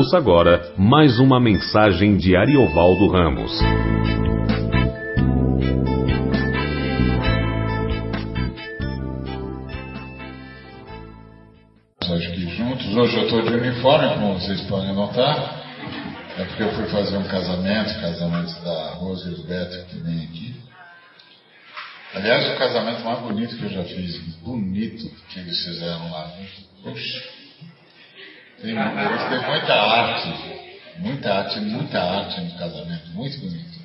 Ouça agora mais uma mensagem de Ariovaldo Ramos. Aqui juntos. Hoje eu estou de uniforme, como vocês podem notar. É porque eu fui fazer um casamento, casamento da Rosa e do Beto, que vem aqui. Aliás, o casamento mais bonito que eu já fiz. Bonito que eles fizeram lá. Puxa. Tem, tem muita arte. Muita arte, muita arte no casamento. Muito bonito.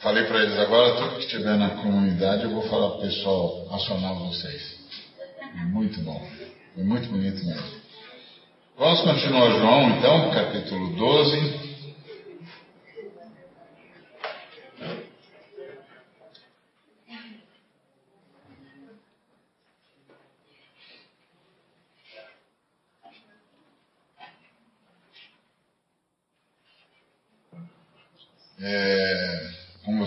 Falei para eles agora, tudo que estiver na comunidade, eu vou falar para o pessoal acionar vocês. Muito bom. Foi muito bonito mesmo. Vamos continuar João, então, capítulo 12. É, como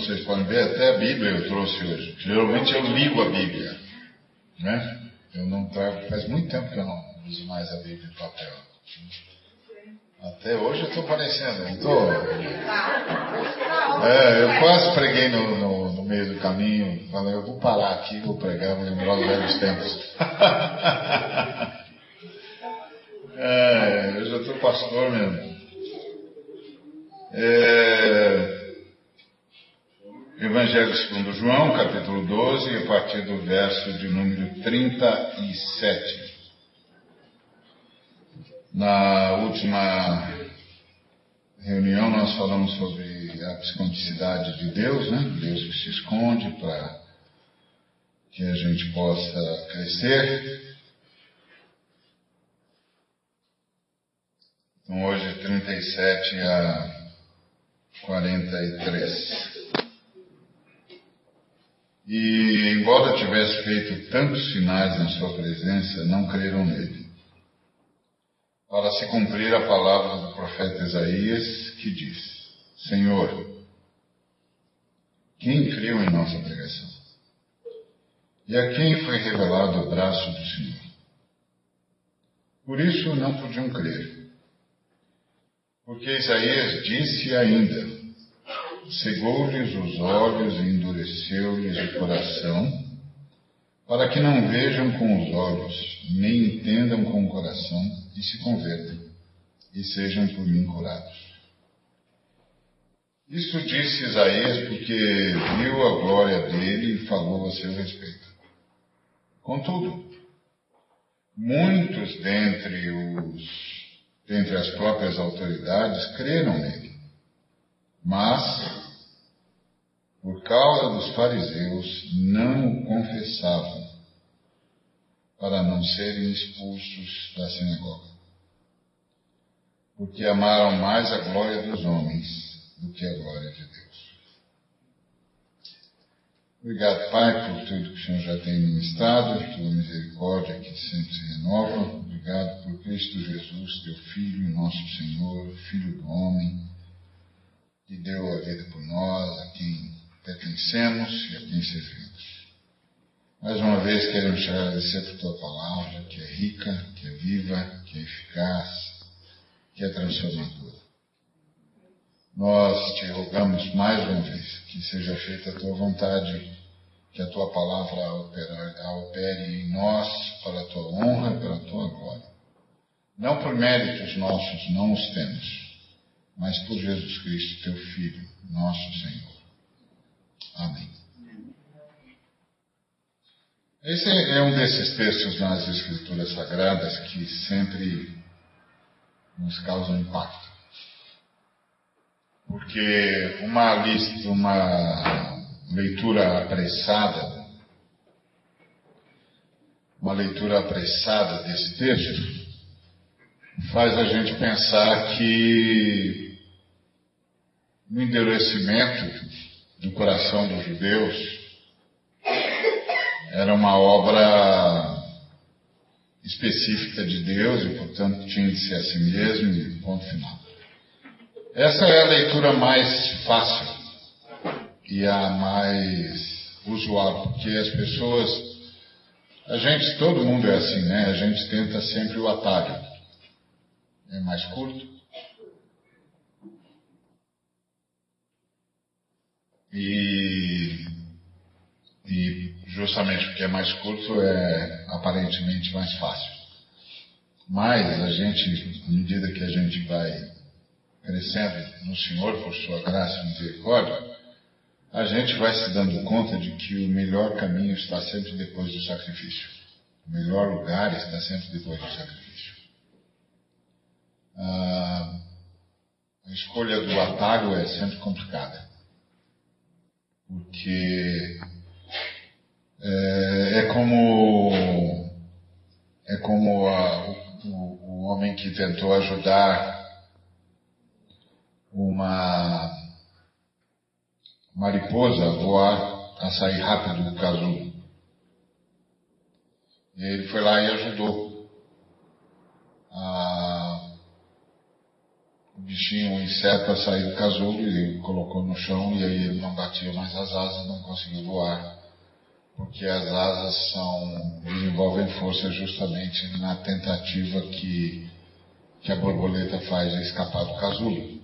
até a Bíblia eu trouxe hoje. Geralmente eu ligo a Bíblia. Né? Eu não trago, faz muito tempo que eu não uso mais a Bíblia em papel. Até hoje eu estou parecendo, não estou? É, eu quase preguei no, no, no, meio do caminho, falei, eu vou parar aqui, vou pregar, vou lembrar os velhos tempos. é, eu já estou pastor mesmo. É, Evangelho segundo João, capítulo 12, a partir do verso de número 37. Na última reunião nós falamos sobre a psiconticidade de Deus, né? Deus que se esconde para que a gente possa crescer. Então hoje 37 a 43. E, embora tivesse feito tantos sinais na sua presença, não creram nele. Para se cumprir a palavra do profeta Isaías, que diz: Senhor, quem criu em nossa pregação? E a quem foi revelado o braço do Senhor? Por isso não podiam crer. Porque Isaías disse ainda: cegou-lhes os olhos e endureceu-lhes o coração, para que não vejam com os olhos, nem entendam com o coração, e se convertam, e sejam por mim curados. Isso disse Isaías porque viu a glória dele e falou a seu respeito. Contudo, muitos dentre os dentre as próprias autoridades creram nele. Mas, por causa dos fariseus, não o confessavam, para não serem expulsos da sinagoga. Porque amaram mais a glória dos homens do que a glória de Deus. Obrigado, Pai, por tudo que o Senhor já tem ministrado, tua misericórdia que sempre se renova. Obrigado por Cristo Jesus, teu Filho, nosso Senhor, Filho do homem, que deu a vida por nós, a quem pertencemos e a quem servimos. Mais uma vez queremos te agradecer por tua palavra, que é rica, que é viva, que é eficaz, que é transformadora. Nós te rogamos mais uma vez que seja feita a tua vontade, que a tua palavra opere, opere em nós para a tua honra e para a tua glória. Não por méritos nossos, não os temos, mas por Jesus Cristo, teu Filho, nosso Senhor. Amém. Esse é um desses textos nas Escrituras Sagradas que sempre nos causam impacto. Porque uma lista, uma leitura apressada, uma leitura apressada desse texto, faz a gente pensar que o endurecimento do coração dos judeus era uma obra específica de Deus e, portanto, tinha de ser a si mesmo e ponto final. Essa é a leitura mais fácil e a mais usual, porque as pessoas, a gente, todo mundo é assim, né? A gente tenta sempre o atalho. é mais curto. E, e justamente porque é mais curto é aparentemente mais fácil. Mas a gente, à medida que a gente vai crescendo no Senhor por sua graça e misericórdia, a gente vai se dando conta de que o melhor caminho está sempre depois do sacrifício. O melhor lugar está sempre depois do sacrifício. Ah, a escolha do atalho é sempre complicada. Porque é, é como é como a, o, o homem que tentou ajudar uma mariposa a voar, a sair rápido do casulo. Ele foi lá e ajudou a, bichinho, o inseto a sair do casulo e colocou no chão e aí ele não batia mais as asas, não conseguiu voar. Porque as asas são, desenvolvem força justamente na tentativa que, que a borboleta faz de escapar do casulo.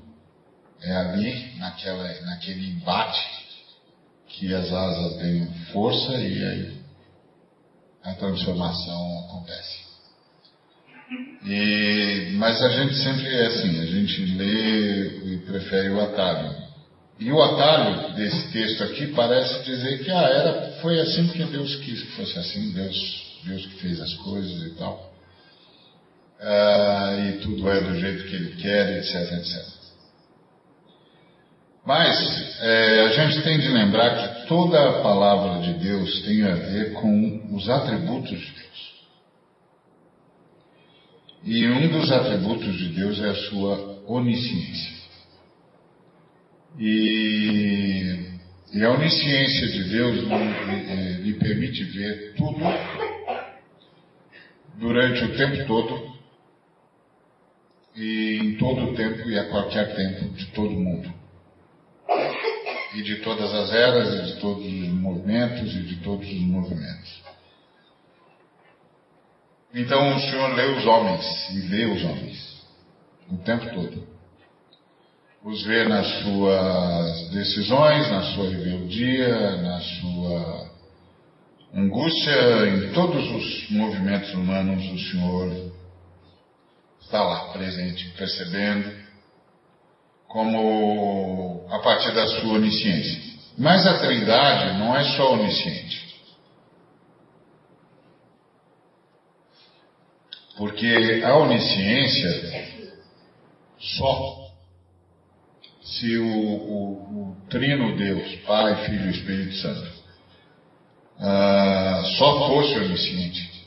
É ali, naquela, naquele embate, que as asas ganham força e aí a transformação acontece. E, mas a gente sempre é assim, a gente lê e prefere o atalho. E o atalho desse texto aqui parece dizer que ah, era, foi assim que Deus quis que fosse assim, Deus, Deus que fez as coisas e tal. Ah, e tudo é do jeito que Ele quer, etc, etc. Mas é, a gente tem de lembrar que toda a palavra de Deus tem a ver com os atributos de Deus. E um dos atributos de Deus é a sua onisciência. E, e a onisciência de Deus lhe, lhe permite ver tudo durante o tempo todo e em todo o tempo e a qualquer tempo de todo mundo e de todas as eras, e de todos os movimentos e de todos os movimentos. Então o Senhor lê os homens e vê os homens o tempo todo. Os vê nas suas decisões, na sua rebeldia, na sua angústia, em todos os movimentos humanos, o Senhor está lá presente, percebendo como a partir da sua onisciência. Mas a Trindade não é só onisciente. Porque a onisciência só se o, o, o Trino Deus, Pai, Filho e Espírito Santo, uh, só fosse onisciente,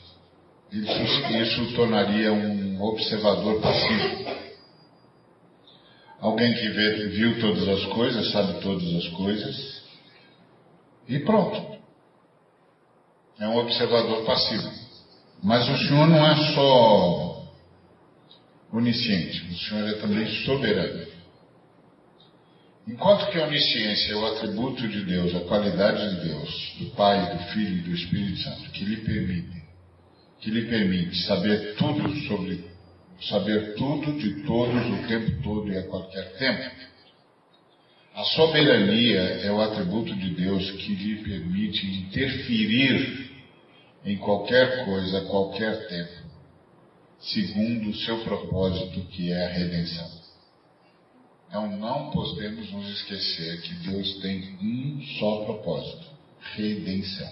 isso, isso tornaria um observador passivo. Alguém que vê, viu todas as coisas, sabe todas as coisas, e pronto. É um observador passivo. Mas o Senhor não é só onisciente, o Senhor é também soberano. Enquanto que a onisciência é o atributo de Deus, a qualidade de Deus, do Pai, do Filho e do Espírito Santo, que lhe permite, que lhe permite saber tudo sobre saber tudo de todos o tempo todo e a qualquer tempo. A soberania é o atributo de Deus que lhe permite interferir em qualquer coisa, a qualquer tempo, segundo o seu propósito, que é a redenção. Então não podemos nos esquecer que Deus tem um só propósito: redenção.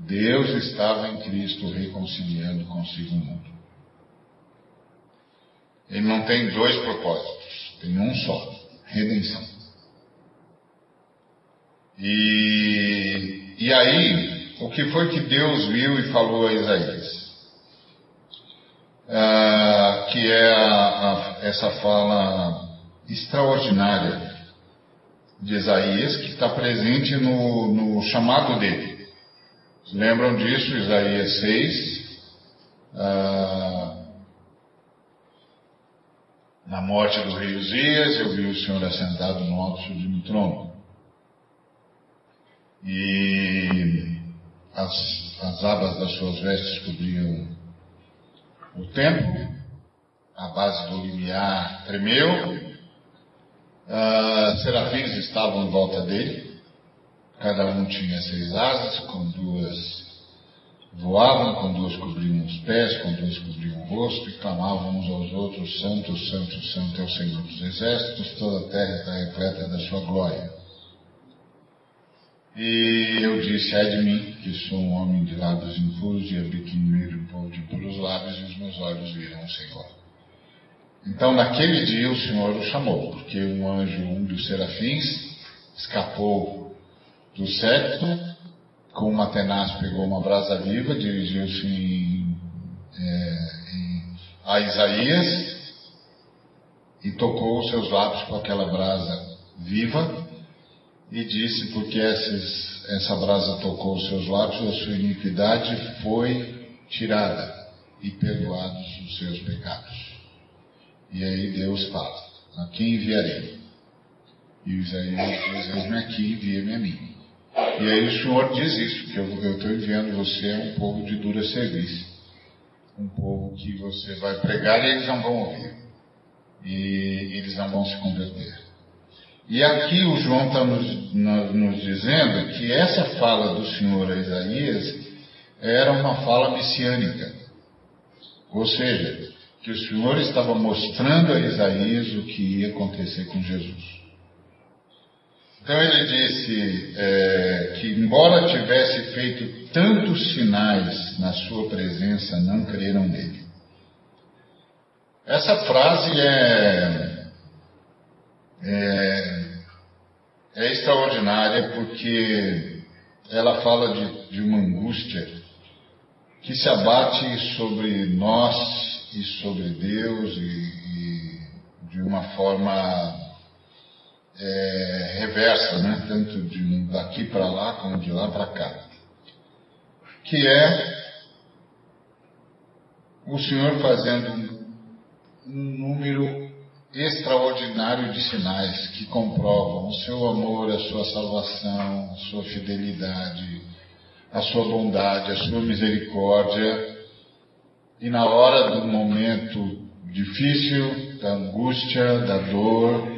Deus estava em Cristo reconciliando consigo o mundo. Ele não tem dois propósitos, tem um só: redenção. E, e aí, o que foi que Deus viu e falou a Isaías? Ah, que é a, a, essa fala extraordinária de Isaías, que está presente no, no chamado dele. Lembram disso, Isaías 6? Ah, na morte do rei Uzias, eu vi o Senhor assentado no alto sublime trono. E as, as abas das suas vestes cobriam o templo, a base do limiar tremeu, uh, serafins estavam em volta dele, cada um tinha seis asas, com duas voavam, com duas cobriam os pés, com duas cobriam o rosto, e clamavam uns aos outros, Santo, Santo, Santo é o Senhor dos Exércitos, toda a terra está repleta da sua glória. E eu disse, ai de mim, que sou um homem de lábios impuros e meio de um povo de impuros lábios, e os meus olhos viram o Senhor. Então, naquele dia, o Senhor o chamou, porque um anjo, um dos serafins, escapou do séquito, com uma tenaz pegou uma brasa viva, dirigiu-se é, a Isaías e tocou os seus lábios com aquela brasa viva e disse: Porque esses, essa brasa tocou os seus lábios, a sua iniquidade foi tirada e perdoados os seus pecados. E aí Deus fala: A quem enviarei? E Isaías diz: Eis-me aqui, envia-me a mim. E aí o Senhor diz isso, que eu estou enviando você a um povo de dura serviço. Um povo que você vai pregar e eles não vão ouvir. E eles não vão se converter. E aqui o João está nos, nos, dizendo que essa fala do Senhor a Isaías era uma fala messiânica. Ou seja, que o Senhor estava mostrando a Isaías o que ia acontecer com Jesus. Então ele disse é, que, embora tivesse feito tantos sinais na sua presença, não creram nele. Essa frase é, é, é extraordinária porque ela fala de, de uma angústia que se abate sobre nós e sobre Deus e, e de uma forma é, reversa, né? tanto de daqui para lá como de lá para cá, que é o Senhor fazendo um número extraordinário de sinais que comprovam o seu amor, a sua salvação, a sua fidelidade, a sua bondade, a sua misericórdia. E na hora do momento difícil, da angústia, da dor,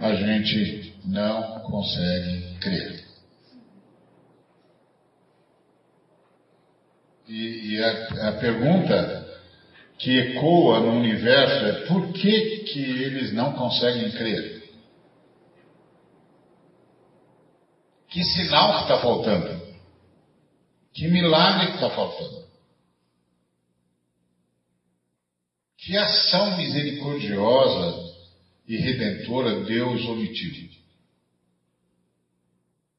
a gente não consegue crer. E, e a, a, pergunta que ecoa no universo é por que, que eles não conseguem crer? Que sinal que está faltando? Que milagre que está faltando? Que ação misericordiosa e redentora Deus omitiu?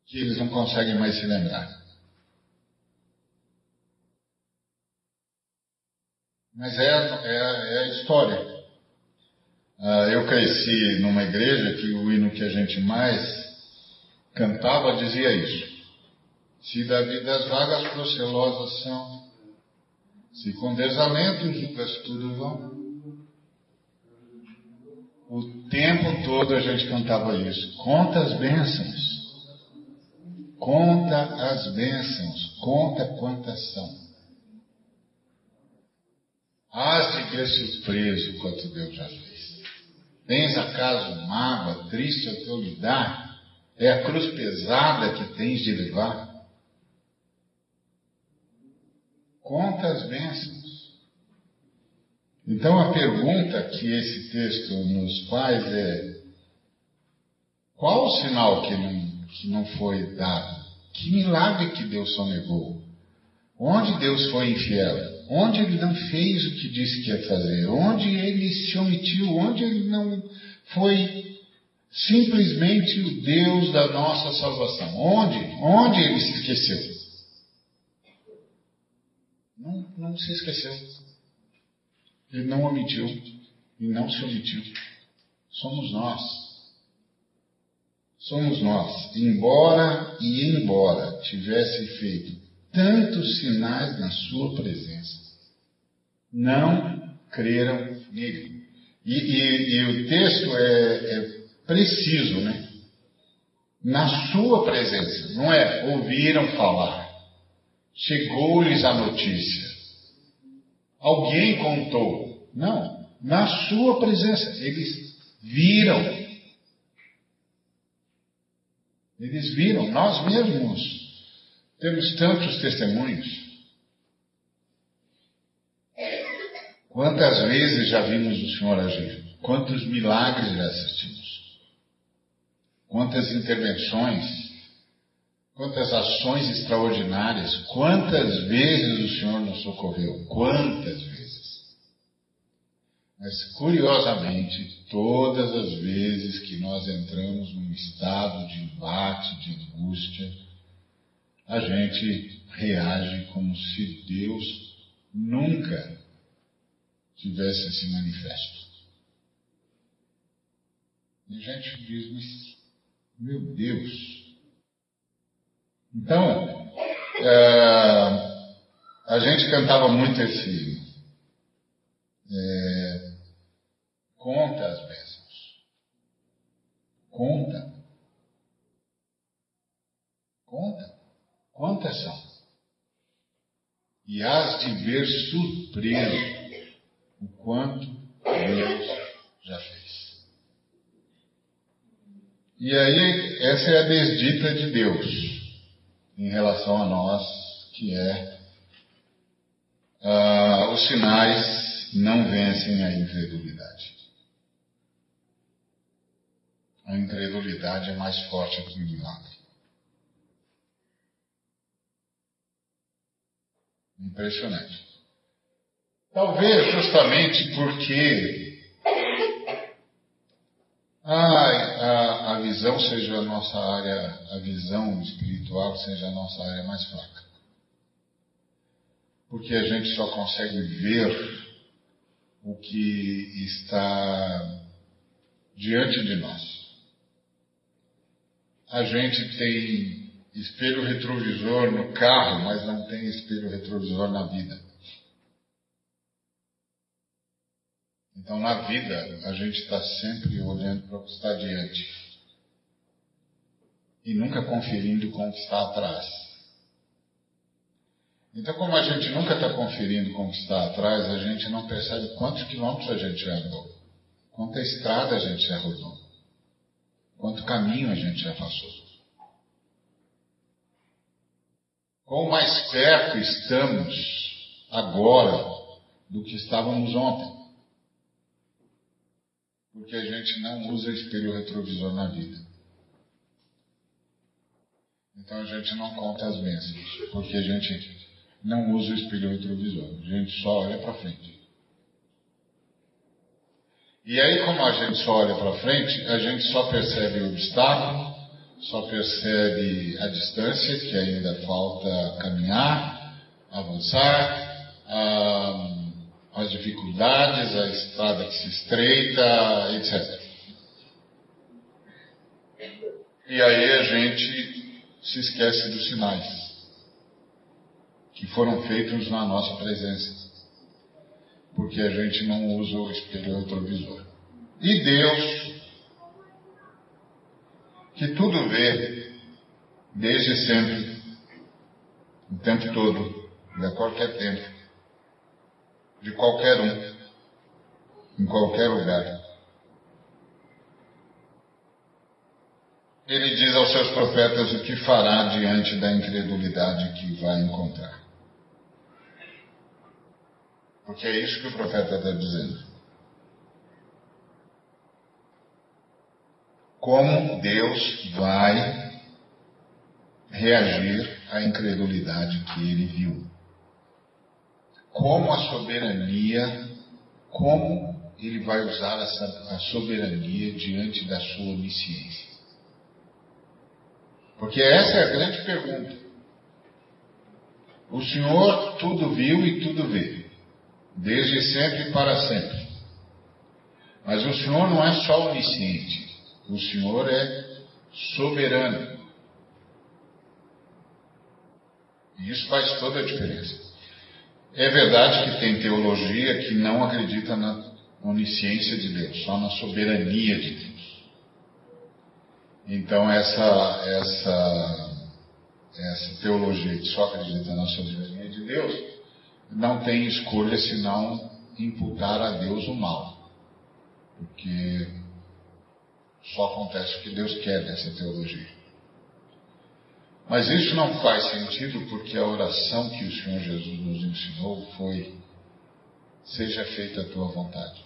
Que eles não conseguem mais se lembrar. Mas é, é, é a história. Ah, eu cresci numa igreja que o hino que a gente mais cantava dizia isso. Se da vida as vagas procelosas são, se com desalento julgas tudo vão. O tempo todo a gente cantava isso. Conta as bênçãos. Conta as bênçãos. Conta quantas são. Hás de ver surpreso quanto Deus já fez. Tens acaso mágoa, triste ao teu lidar? É a cruz pesada que tens de levar? Conta as bênçãos. Então a pergunta que esse texto nos faz é: qual o sinal que não, que não foi dado? Que milagre que Deus sonegou? Onde Deus foi infiel? Onde ele não fez o que disse que ia fazer, onde ele se omitiu, onde ele não foi simplesmente o Deus da nossa salvação. Onde? Onde ele se esqueceu? Não, não se esqueceu. Ele não omitiu e não se omitiu. Somos nós. Somos nós. Embora e embora tivesse feito tantos sinais na sua presença. Não creram nele. E, e, e o texto é, é preciso, né? Na sua presença, não é ouviram falar, chegou-lhes a notícia, alguém contou. Não, na sua presença. Eles viram. Eles viram. Nós mesmos temos tantos testemunhos. Quantas vezes já vimos o Senhor agir? Quantos milagres já assistimos? Quantas intervenções? Quantas ações extraordinárias? Quantas vezes o Senhor nos socorreu? Quantas vezes? Mas, curiosamente, todas as vezes que nós entramos num estado de embate, de angústia, a gente reage como se Deus nunca tivesse esse manifesto. E a gente diz, meu Deus. Então, é, a gente cantava muito esse. É, conta as bênçãos. Conta. Conta. Quantas são? E has de ver surpreso o quanto Deus já fez. E aí, essa é a desdita de Deus em relação a nós, que é uh, os sinais não vencem a incredulidade. A incredulidade é mais forte do que o milagre. Impressionante. Talvez justamente porque a, a, a visão seja a nossa área, a visão espiritual seja a nossa área mais fraca. Porque a gente só consegue ver o que está diante de nós. A gente tem espelho retrovisor no carro, mas não tem espelho retrovisor na vida. Então, na vida, a gente está sempre olhando para o que está diante e nunca conferindo com o que está atrás. Então, como a gente nunca está conferindo com o que está atrás, a gente não percebe quantos quilômetros a gente já andou, quanta estrada a gente já rodou, quanto caminho a gente já passou. Quão mais perto estamos agora do que estávamos ontem. Porque a gente não usa espelho retrovisor na vida. Então a gente não conta as bênçãos, porque a gente não usa o espelho retrovisor, a gente só olha para frente. E aí, como a gente só olha para frente, a gente só percebe o obstáculo, só percebe a distância que ainda falta caminhar, avançar, as dificuldades, a estrada que se estreita, etc. E aí a gente se esquece dos sinais que foram feitos na nossa presença, porque a gente não usa o espelho retrovisor. E Deus que tudo vê, desde sempre, o tempo todo, e a qualquer tempo, de qualquer um, em qualquer lugar. Ele diz aos seus profetas o que fará diante da incredulidade que vai encontrar. Porque é isso que o profeta está dizendo. Como Deus vai reagir à incredulidade que ele viu. Como a soberania, como ele vai usar a soberania diante da sua onisciência. Porque essa é a grande pergunta. O Senhor tudo viu e tudo vê, desde sempre e para sempre. Mas o Senhor não é só onisciente, o Senhor é soberano. E isso faz toda a diferença. É verdade que tem teologia que não acredita na onisciência de Deus, só na soberania de Deus. Então essa essa essa teologia que só acredita na soberania de Deus não tem escolha senão imputar a Deus o mal, porque só acontece o que Deus quer nessa teologia. Mas isso não faz sentido porque a oração que o Senhor Jesus nos ensinou foi: Seja feita a tua vontade.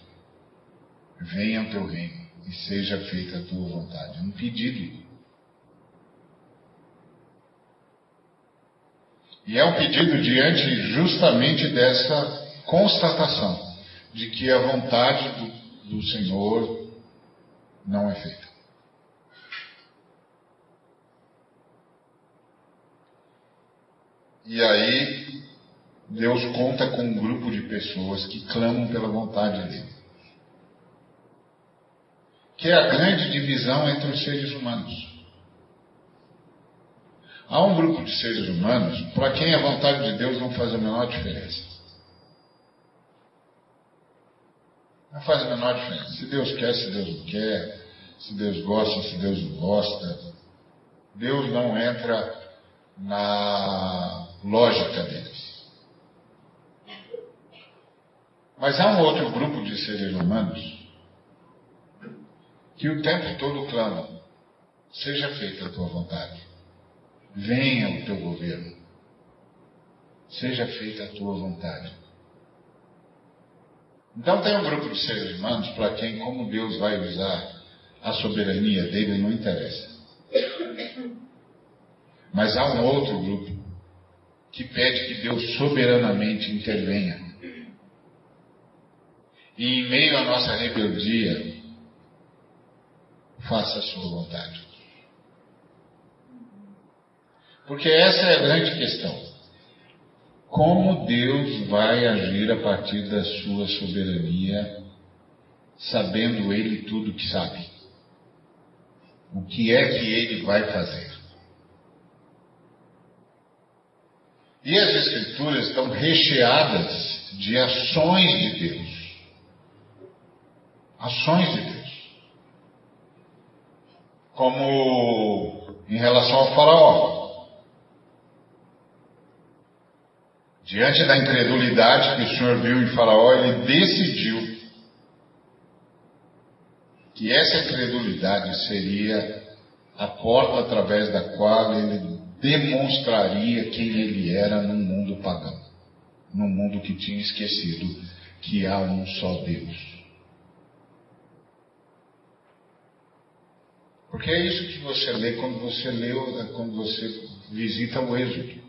Venha o teu reino e seja feita a tua vontade. Um pedido. E é um pedido diante justamente dessa constatação de que a vontade do, do Senhor não é feita. E aí, Deus conta com um grupo de pessoas que clamam pela vontade dele. Que é a grande divisão entre os seres humanos. Há um grupo de seres humanos para quem a vontade de Deus não faz a menor diferença. Não faz a menor diferença. Se Deus quer, se Deus não quer, se Deus gosta, se Deus não gosta. Deus não entra na lógica deles. Mas há um outro grupo de seres humanos que o tempo todo clamam: seja feita a tua vontade, venha o teu governo, seja feita a tua vontade. Então tem um grupo de seres humanos para quem, como Deus vai usar a soberania dele, não interessa. Mas há um outro grupo que pede que Deus soberanamente intervenha. E em meio à nossa rebeldia, faça a sua vontade. Porque essa é a grande questão. Como Deus vai agir a partir da sua soberania, sabendo Ele tudo que sabe? O que é que Ele vai fazer? E as Escrituras estão recheadas de ações de Deus. Ações de Deus. Como em relação ao Faraó. Diante da incredulidade que o Senhor viu em Faraó, ele decidiu que essa incredulidade seria a porta através da qual ele demonstraria quem ele era num mundo pagão, num mundo que tinha esquecido que há um só Deus. Porque é isso que você lê quando você lê, quando você visita o Êxodo.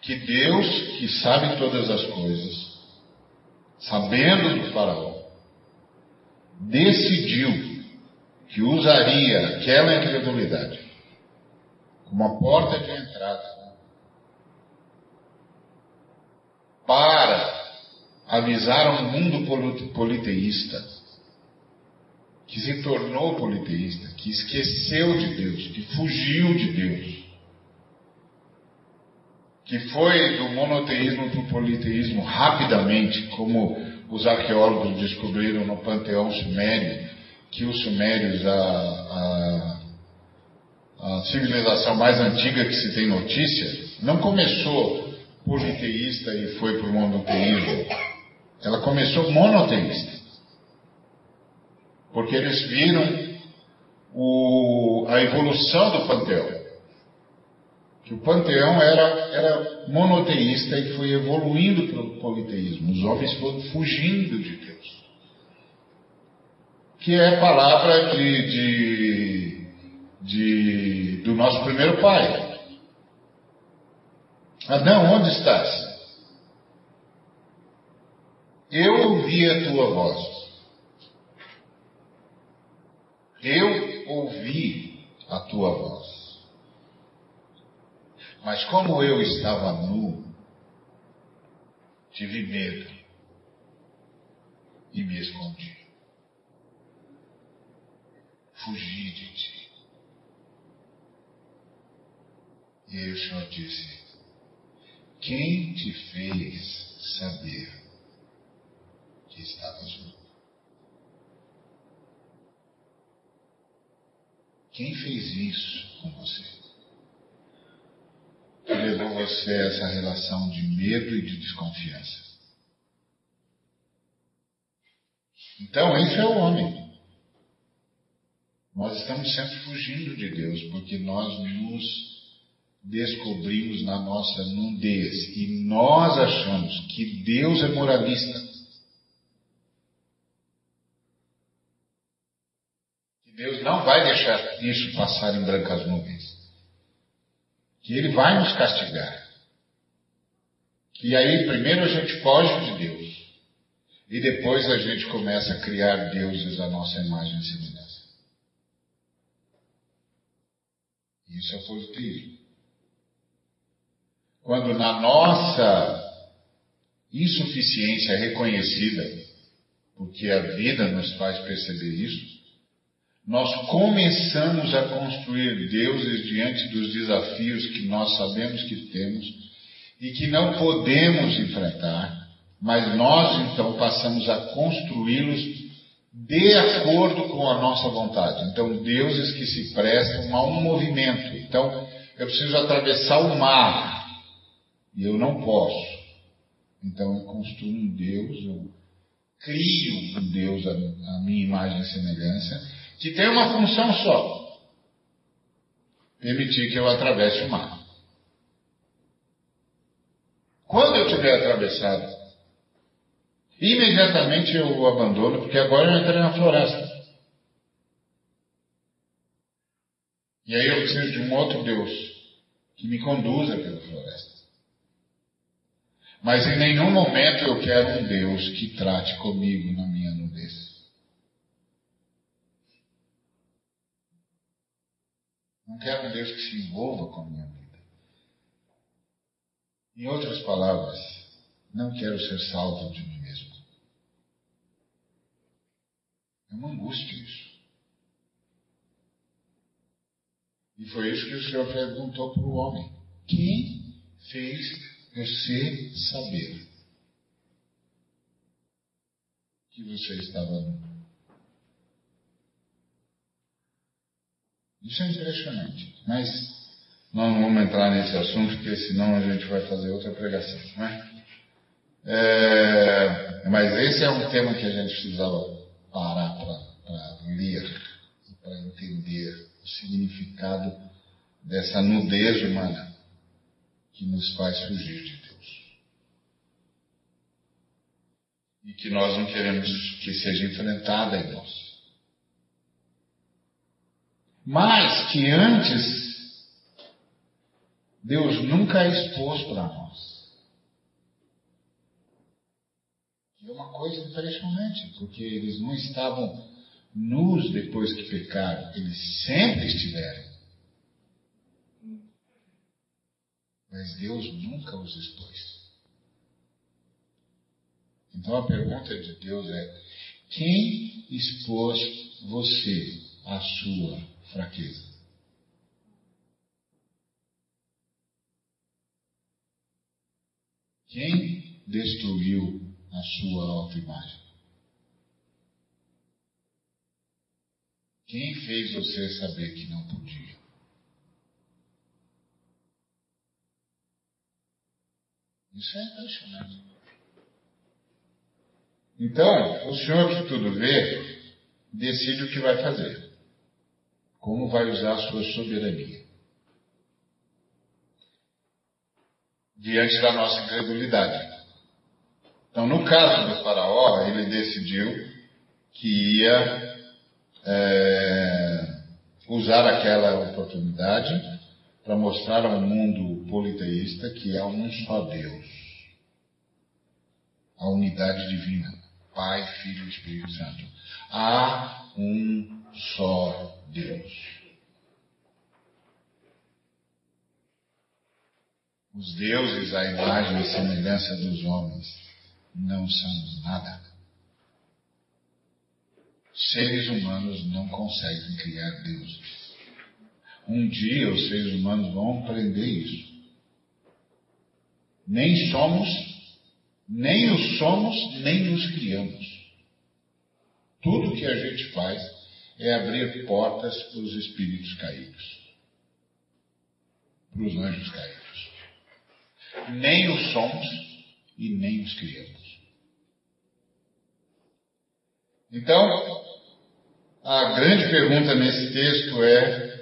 Que Deus, que sabe todas as coisas, sabendo do faraó, decidiu que usaria aquela incredulidade uma porta de entrada para avisar um mundo politeísta que se tornou politeísta, que esqueceu de Deus, que fugiu de Deus, que foi do monoteísmo para o politeísmo rapidamente, como os arqueólogos descobriram no panteão sumério, que os sumérios, a, a a civilização mais antiga que se tem notícia, não começou politeísta e foi para o monoteísmo. Ela começou monoteísta. Porque eles viram o, a evolução do panteão. Que o panteão era, era monoteísta e foi evoluindo para o politeísmo. Os homens foram fugindo de Deus. Que é palavra de, de de, do nosso primeiro pai. Adão, onde estás? Eu ouvi a tua voz. Eu ouvi a tua voz. Mas como eu estava nu, tive medo e me escondi. Fugi de ti. E aí o Senhor disse: Quem te fez saber que estavas nu? Quem fez isso com você? que levou você a essa relação de medo e de desconfiança. Então, esse é o homem. Nós estamos sempre fugindo de Deus, porque nós nos descobrimos na nossa nudez e nós achamos que Deus é moralista. Que Deus não vai deixar isso passar em brancas nuvens. Que Ele vai nos castigar. E aí, primeiro a gente foge de Deus. E depois a gente começa a criar deuses à nossa imagem e semelhança. Isso é politeísmo. Quando na nossa insuficiência reconhecida, porque a vida nos faz perceber isso, nós começamos a construir deuses diante dos desafios que nós sabemos que temos e que não podemos enfrentar, mas nós então passamos a construí-los de acordo com a nossa vontade. Então, deuses que se prestam a um movimento. Então, eu preciso atravessar o mar e eu não posso. Então, eu construo um Deus, eu crio um Deus à minha imagem e semelhança, que tem uma função só: permitir que eu atravesse o mar. Quando eu tiver atravessado Imediatamente eu o abandono, porque agora eu entrei na floresta. E aí eu preciso de um outro Deus que me conduza pela floresta. Mas em nenhum momento eu quero um Deus que trate comigo na minha nudez. Não quero um Deus que se envolva com a minha vida. Em outras palavras, não quero ser salvo de mim mesmo. É uma angústia isso. E foi isso que o Senhor perguntou para o homem: Quem fez você saber que você estava nu? Isso é impressionante. Mas não vamos entrar nesse assunto, porque senão a gente vai fazer outra pregação, não é? é mas esse é um tema que a gente precisava parar para ler e para entender o significado dessa nudez humana que nos faz fugir de Deus. E que nós não queremos que seja enfrentada em nós. Mas que antes Deus nunca expôs para nós. É uma coisa impressionante, porque eles não estavam nus depois que pecaram, eles sempre estiveram. Mas Deus nunca os expôs. Então a pergunta de Deus é: quem expôs você à sua fraqueza? Quem destruiu a sua autoimagem? Quem fez você saber que não podia? Isso é impressionante. Então, o Senhor que tudo vê, decide o que vai fazer. Como vai usar a sua soberania. Diante da nossa incredulidade. Então, no caso do Faraó, ele decidiu que ia é, usar aquela oportunidade para mostrar ao mundo politeísta que há um só Deus, a unidade divina, Pai, Filho e Espírito Santo. Há um só Deus. Os deuses, à imagem e semelhança dos homens, não somos nada. Seres humanos não conseguem criar deuses. Um dia os seres humanos vão aprender isso. Nem somos, nem os somos, nem nos criamos. Tudo que a gente faz é abrir portas para os espíritos caídos, para os anjos caídos. Nem os somos e nem os criamos. Então, a grande pergunta nesse texto é: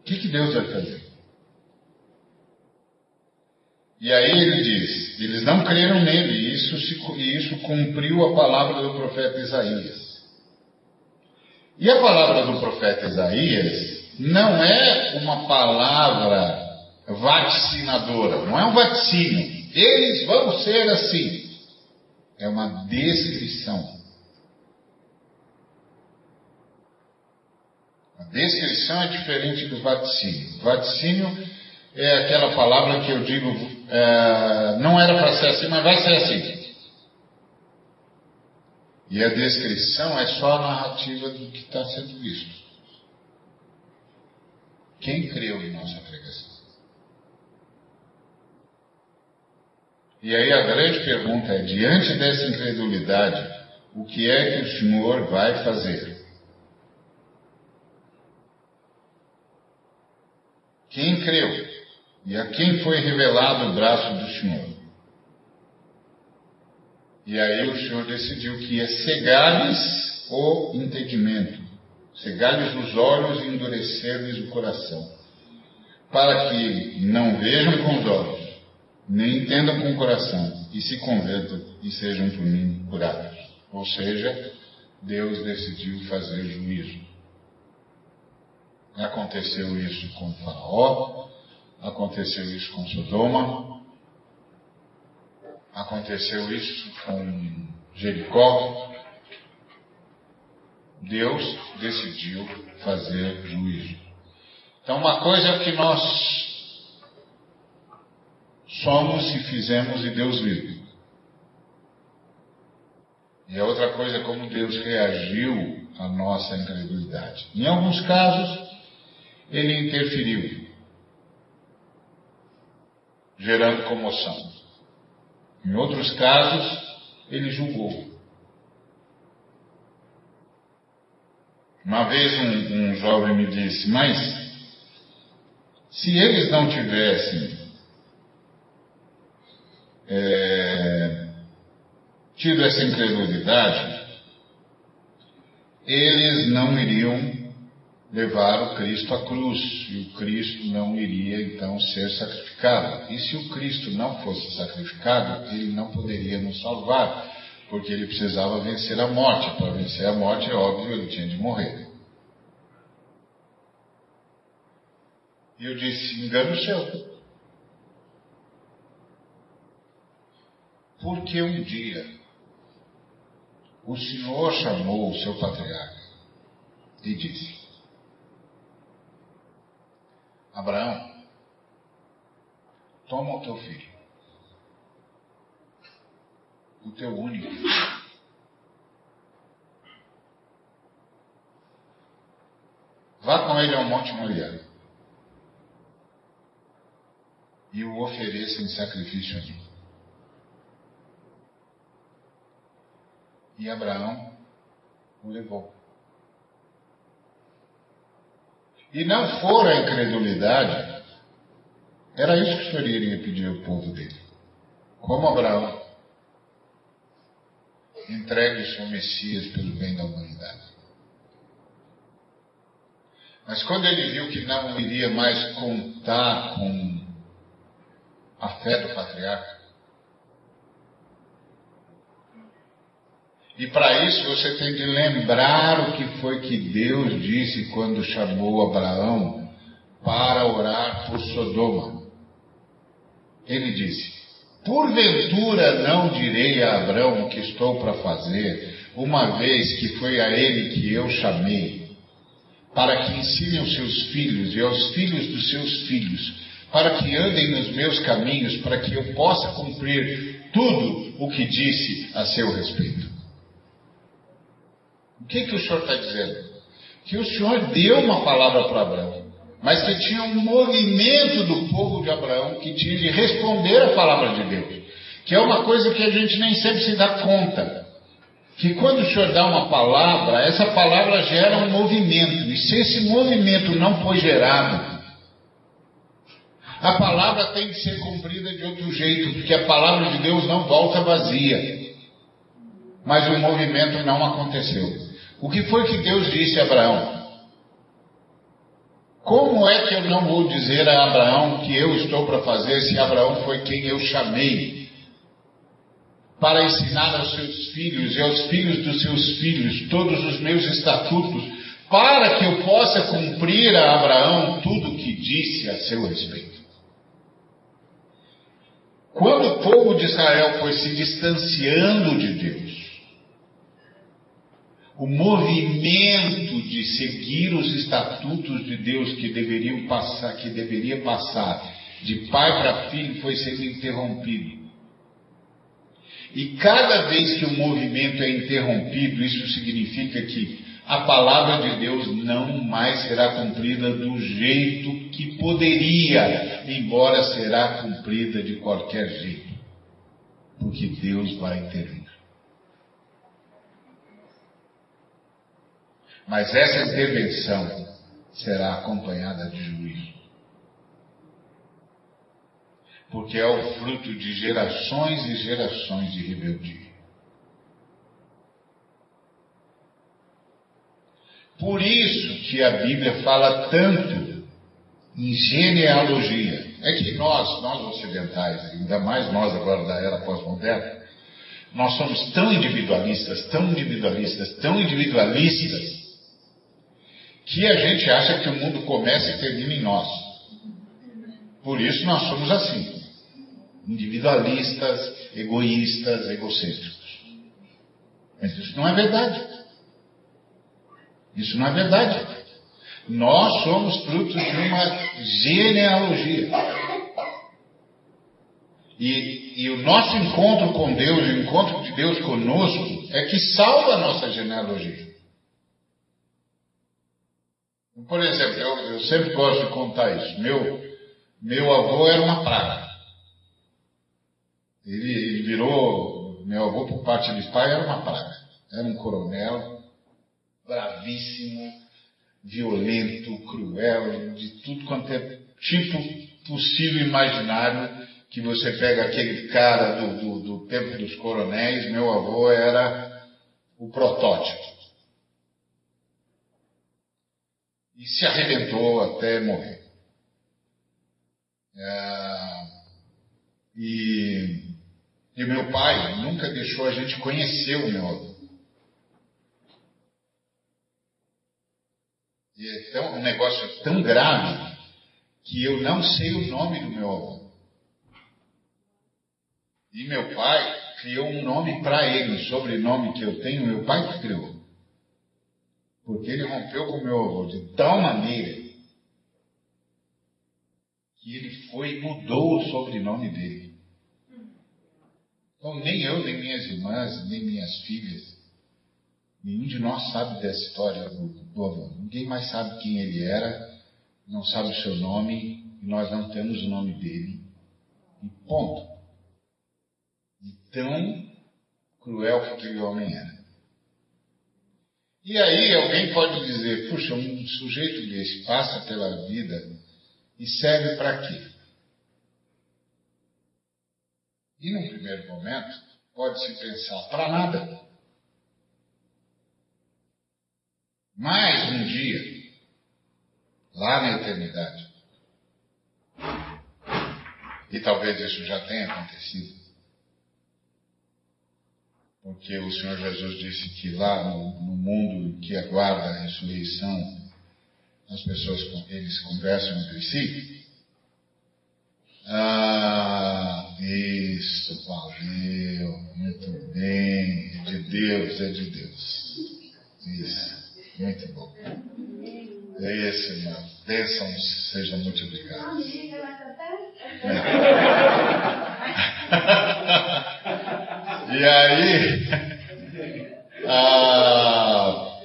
o que, que Deus vai fazer? E aí ele diz: eles não creram nele, e isso, se, isso cumpriu a palavra do profeta Isaías. E a palavra do profeta Isaías não é uma palavra vaticinadora, não é um vaticínio. Eles vão ser assim. É uma descrição. A descrição é diferente do vaticínio. Vaticínio é aquela palavra que eu digo, é, não era para ser assim, mas vai ser assim. E a descrição é só a narrativa do que está sendo visto. Quem creu em nossa pregação? E aí a grande pergunta é: diante dessa incredulidade, o que é que o Senhor vai fazer? Quem creu? E a quem foi revelado o braço do Senhor? E aí o Senhor decidiu que ia cegar-lhes o entendimento, cegar-lhes os olhos e endurecer-lhes o coração, para que não vejam com os olhos, nem entendam com o coração, e se convertam e sejam por mim curados. Ou seja, Deus decidiu fazer juízo. Aconteceu isso com Faraó, Aconteceu isso com Sodoma, aconteceu isso com Jericó. Deus decidiu fazer juízo. Então, uma coisa é o que nós somos e fizemos e Deus viu. E a outra coisa é como Deus reagiu à nossa incredulidade. Em alguns casos, ele interferiu gerando comoção. Em outros casos, ele julgou. Uma vez um, um jovem me disse, mas se eles não tivessem é, tido essa incredulidade, eles não iriam levar o Cristo à cruz e o Cristo não iria então ser sacrificado. E se o Cristo não fosse sacrificado, ele não poderia nos salvar, porque ele precisava vencer a morte. Para vencer a morte, é óbvio, ele tinha de morrer. E eu disse: engano seu. Porque um dia o Senhor chamou o seu patriarca e disse: Abraão, toma o teu filho, o teu único filho. Vá com ele ao Monte Moriá e o ofereça em sacrifício a mim. E Abraão o levou. E não for a incredulidade, era isso que o Senhor iria pedir ao povo dele. Como Abraão, entregue o seu Messias pelo bem da humanidade. Mas quando ele viu que não iria mais contar com a fé do patriarca, E para isso você tem que lembrar o que foi que Deus disse quando chamou Abraão para orar por Sodoma. Ele disse: Porventura não direi a Abraão o que estou para fazer, uma vez que foi a ele que eu chamei, para que ensine aos seus filhos e aos filhos dos seus filhos, para que andem nos meus caminhos, para que eu possa cumprir tudo o que disse a seu respeito. O que, que o Senhor está dizendo? Que o Senhor deu uma palavra para Abraão, mas que tinha um movimento do povo de Abraão que tinha de responder a palavra de Deus, que é uma coisa que a gente nem sempre se dá conta. Que quando o Senhor dá uma palavra, essa palavra gera um movimento, e se esse movimento não for gerado, a palavra tem que ser cumprida de outro jeito, porque a palavra de Deus não volta vazia. mas o movimento não aconteceu. O que foi que Deus disse a Abraão? Como é que eu não vou dizer a Abraão que eu estou para fazer se Abraão foi quem eu chamei para ensinar aos seus filhos e aos filhos dos seus filhos todos os meus estatutos, para que eu possa cumprir a Abraão tudo o que disse a seu respeito? Quando o povo de Israel foi se distanciando de Deus, o movimento de seguir os estatutos de Deus que deveriam passar, que deveria passar de pai para filho foi sendo interrompido. E cada vez que o movimento é interrompido, isso significa que a palavra de Deus não mais será cumprida do jeito que poderia, embora será cumprida de qualquer jeito, porque Deus vai intervir. Mas essa intervenção será acompanhada de juízo. Porque é o fruto de gerações e gerações de rebeldia. Por isso que a Bíblia fala tanto em genealogia. É que nós, nós ocidentais, ainda mais nós agora da era pós-moderna, nós somos tão individualistas, tão individualistas, tão individualistas, que a gente acha que o mundo começa e termina em nós. Por isso nós somos assim, individualistas, egoístas, egocêntricos. Mas isso não é verdade. Isso não é verdade. Nós somos frutos de uma genealogia. E, e, o nosso encontro com Deus, o encontro de Deus conosco, é que salva a nossa genealogia. Por exemplo, eu, eu sempre gosto de contar isso. Meu, meu avô era uma praga. Ele, ele virou, meu avô por parte de pai era uma praga. Era um coronel, bravíssimo, violento, cruel, de tudo quanto é tipo possível imaginário que você pega aquele cara do, do, do tempo dos coronéis, meu avô era o protótipo. E se arrebentou até morrer. É, e, e meu pai nunca deixou a gente conhecer o meu avô. E é tão, um negócio tão grave que eu não sei o nome do meu avô. E meu pai criou um nome para ele, o sobrenome que eu tenho, meu pai que criou. Porque ele rompeu com meu avô de tal maneira que ele foi e mudou o sobrenome dele. Então, nem eu, nem minhas irmãs, nem minhas filhas, nenhum de nós sabe dessa história do, do avô. Ninguém mais sabe quem ele era, não sabe o seu nome, e nós não temos o nome dele. E ponto. E tão cruel que aquele homem era. E aí alguém pode dizer, puxa, um sujeito desse passa pela vida e serve para quê? E num primeiro momento, pode-se pensar, para nada. Mas um dia, lá na eternidade, e talvez isso já tenha acontecido, porque o Senhor Jesus disse que lá no, no mundo que aguarda a ressurreição, as pessoas eles conversam entre si. Ah, isso, valeu, muito bem, é de Deus, é de Deus. Isso, muito bom. É isso, irmão. Bênçãos sejam multiplicadas. E aí, ah,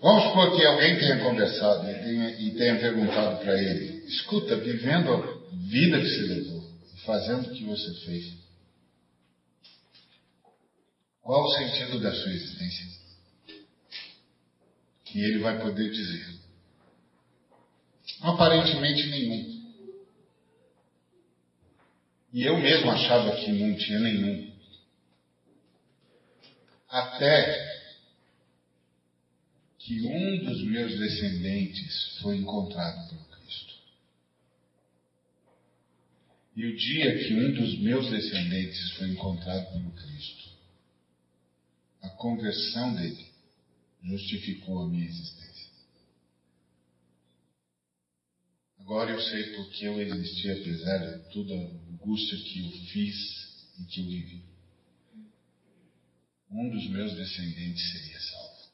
vamos supor que alguém tenha conversado e tenha, e tenha perguntado para ele: escuta, vivendo a vida que você levou, fazendo o que você fez, qual o sentido da sua existência? E ele vai poder dizer: aparentemente nenhum. E eu mesmo achava que não tinha nenhum. Até que um dos meus descendentes foi encontrado pelo Cristo. E o dia que um dos meus descendentes foi encontrado pelo Cristo, a conversão dele justificou a minha existência. Agora eu sei porque eu existi, apesar de toda a angústia que eu fiz e que eu vivi. Um dos meus descendentes seria salvo.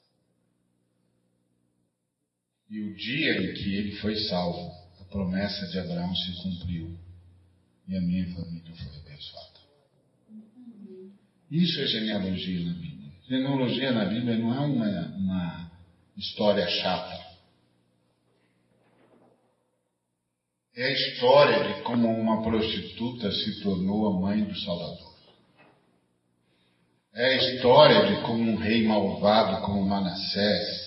E o dia em que ele foi salvo, a promessa de Abraão se cumpriu e a minha família foi abençoada. Isso é genealogia na Bíblia. Genealogia na Bíblia não é uma, uma história chata. É a história de como uma prostituta se tornou a mãe do Salvador. É a história de como um rei malvado como Manassés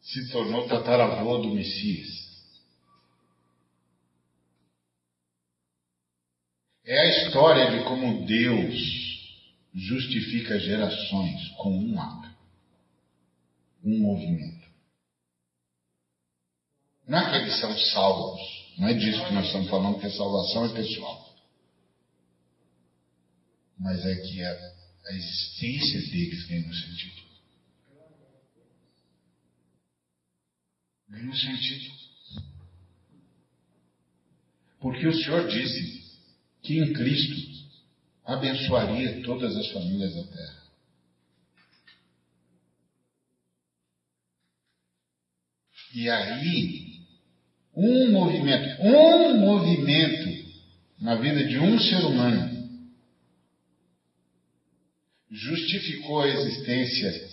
se tornou tataravô do Messias. É a história de como Deus justifica gerações com um ato, um movimento. Não é que eles são salvos, não é disso que nós estamos falando, que a salvação é pessoal. Mas é que a, a existência deles ganha um sentido. Ganha um sentido. Porque o Senhor disse que em Cristo abençoaria todas as famílias da terra. E aí um movimento, um movimento na vida de um ser humano justificou a existência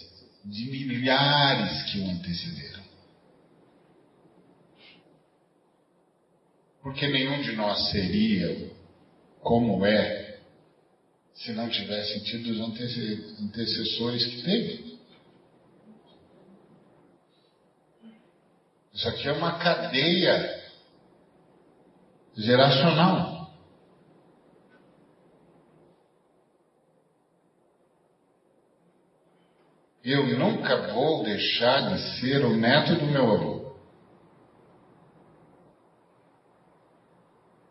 de milhares que o antecederam. Porque nenhum de nós seria como é se não tivesse tido os antecessores que teve. Isso aqui é uma cadeia geracional. Eu nunca vou deixar de ser o neto do meu avô.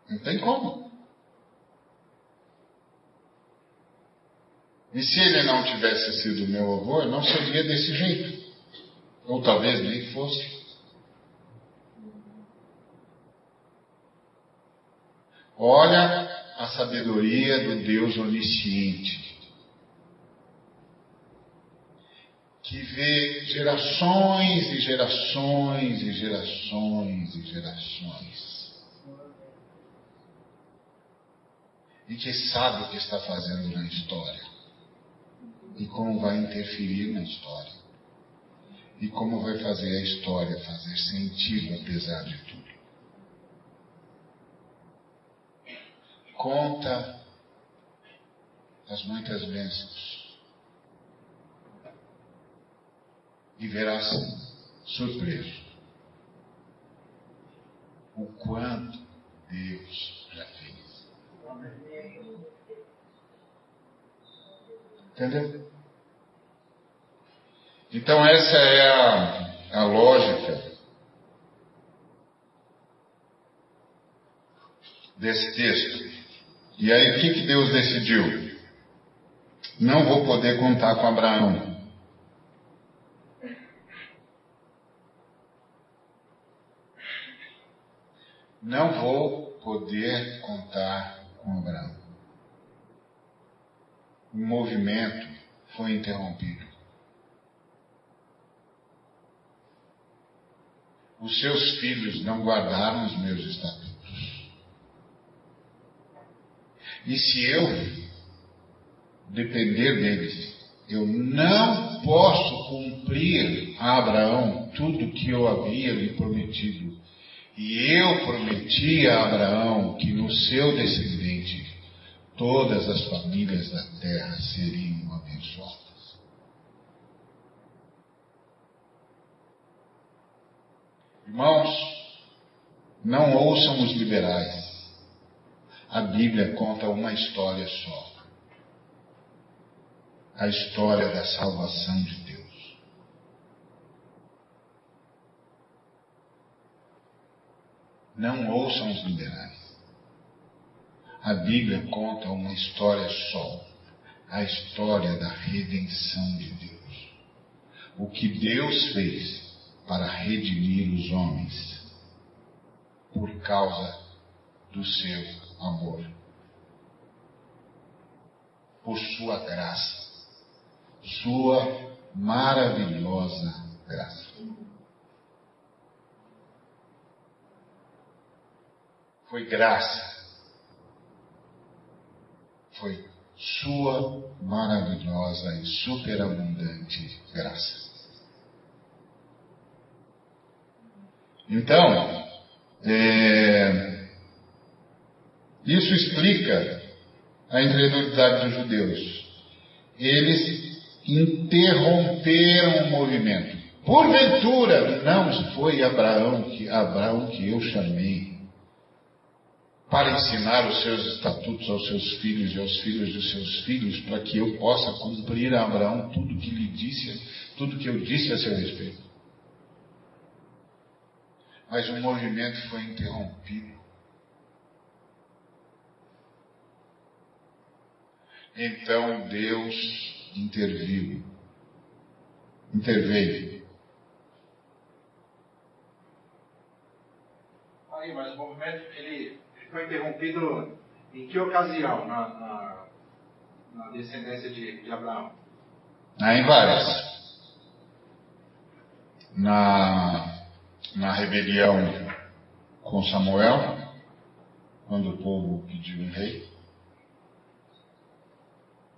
Não tem como. E se ele não tivesse sido meu avô, eu não seria desse jeito. Ou talvez nem fosse. Olha a sabedoria do Deus onisciente, que vê gerações e gerações e gerações e gerações, e que sabe o que está fazendo na história, e como vai interferir na história, e como vai fazer a história fazer sentido apesar de tudo. Conta das muitas bênçãos. E verás surpreso o quanto Deus já fez. Entendeu? Então essa é a, a lógica desse texto. E aí o que, que Deus decidiu? Não vou poder contar com Abraão. Não vou poder contar com Abraão. O movimento foi interrompido. Os seus filhos não guardaram os meus estatutos. E se eu depender deles, eu não posso cumprir a Abraão tudo que eu havia lhe prometido. E eu prometi a Abraão que no seu descendente todas as famílias da terra seriam abençoadas. Irmãos, não ouçam os liberais a Bíblia conta uma história só. a história da salvação de Deus. Não ouçam os liberais. A Bíblia conta uma história só, a história da redenção de Deus. O que Deus fez para redimir os homens por causa do seu amor, por sua graça, sua maravilhosa graça. Foi graça foi sua maravilhosa e superabundante graça. Então, é, isso explica a incredulidade dos judeus. Eles interromperam o movimento. Porventura, não foi Abraão que, Abraão que eu chamei para ensinar os seus estatutos aos seus filhos e aos filhos de seus filhos, para que eu possa cumprir a Abraão tudo que lhe disse, tudo que eu disse a seu respeito. Mas o movimento foi interrompido. Então Deus interviu. Interveio. Aí, mas o movimento, ele foi interrompido em que ocasião na, na, na descendência de, de Abraão? Ah, em várias. Na, na rebelião com Samuel, quando o povo pediu um rei.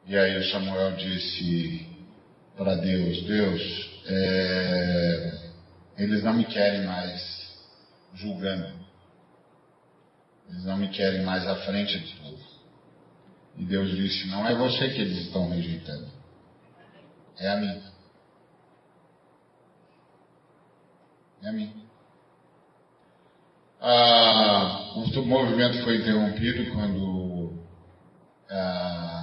E aí Samuel disse para Deus, Deus, é, eles não me querem mais julgando. Eles não me querem mais à frente de tudo. E Deus disse: Não é você que eles estão rejeitando, é a mim. É a mim. Ah, o movimento foi interrompido quando ah,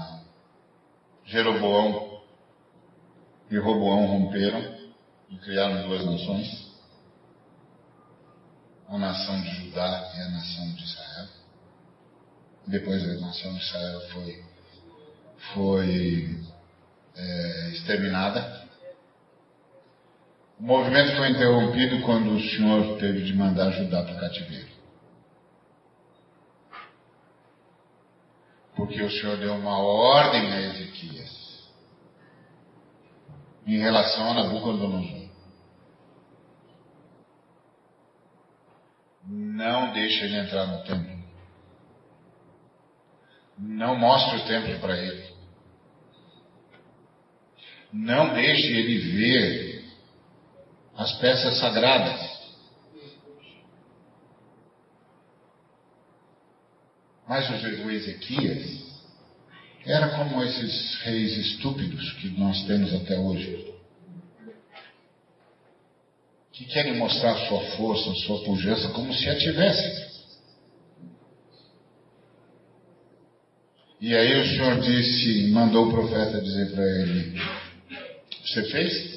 Jeroboão e Roboão romperam e criaram duas nações a nação de Judá e a nação de Israel. Depois a nação de Israel foi, foi é, exterminada. O movimento foi interrompido quando o Senhor teve de mandar Judá para o cativeiro. Porque o Senhor deu uma ordem a Ezequias em relação a Nabucodonosor. Não deixe ele entrar no templo. Não mostre o templo para ele. Não deixe ele ver as peças sagradas. Mas o Ezequias era como esses reis estúpidos que nós temos até hoje que querem mostrar sua força, sua pujança, como se a tivessem. E aí o Senhor disse, mandou o profeta dizer para ele: Você fez?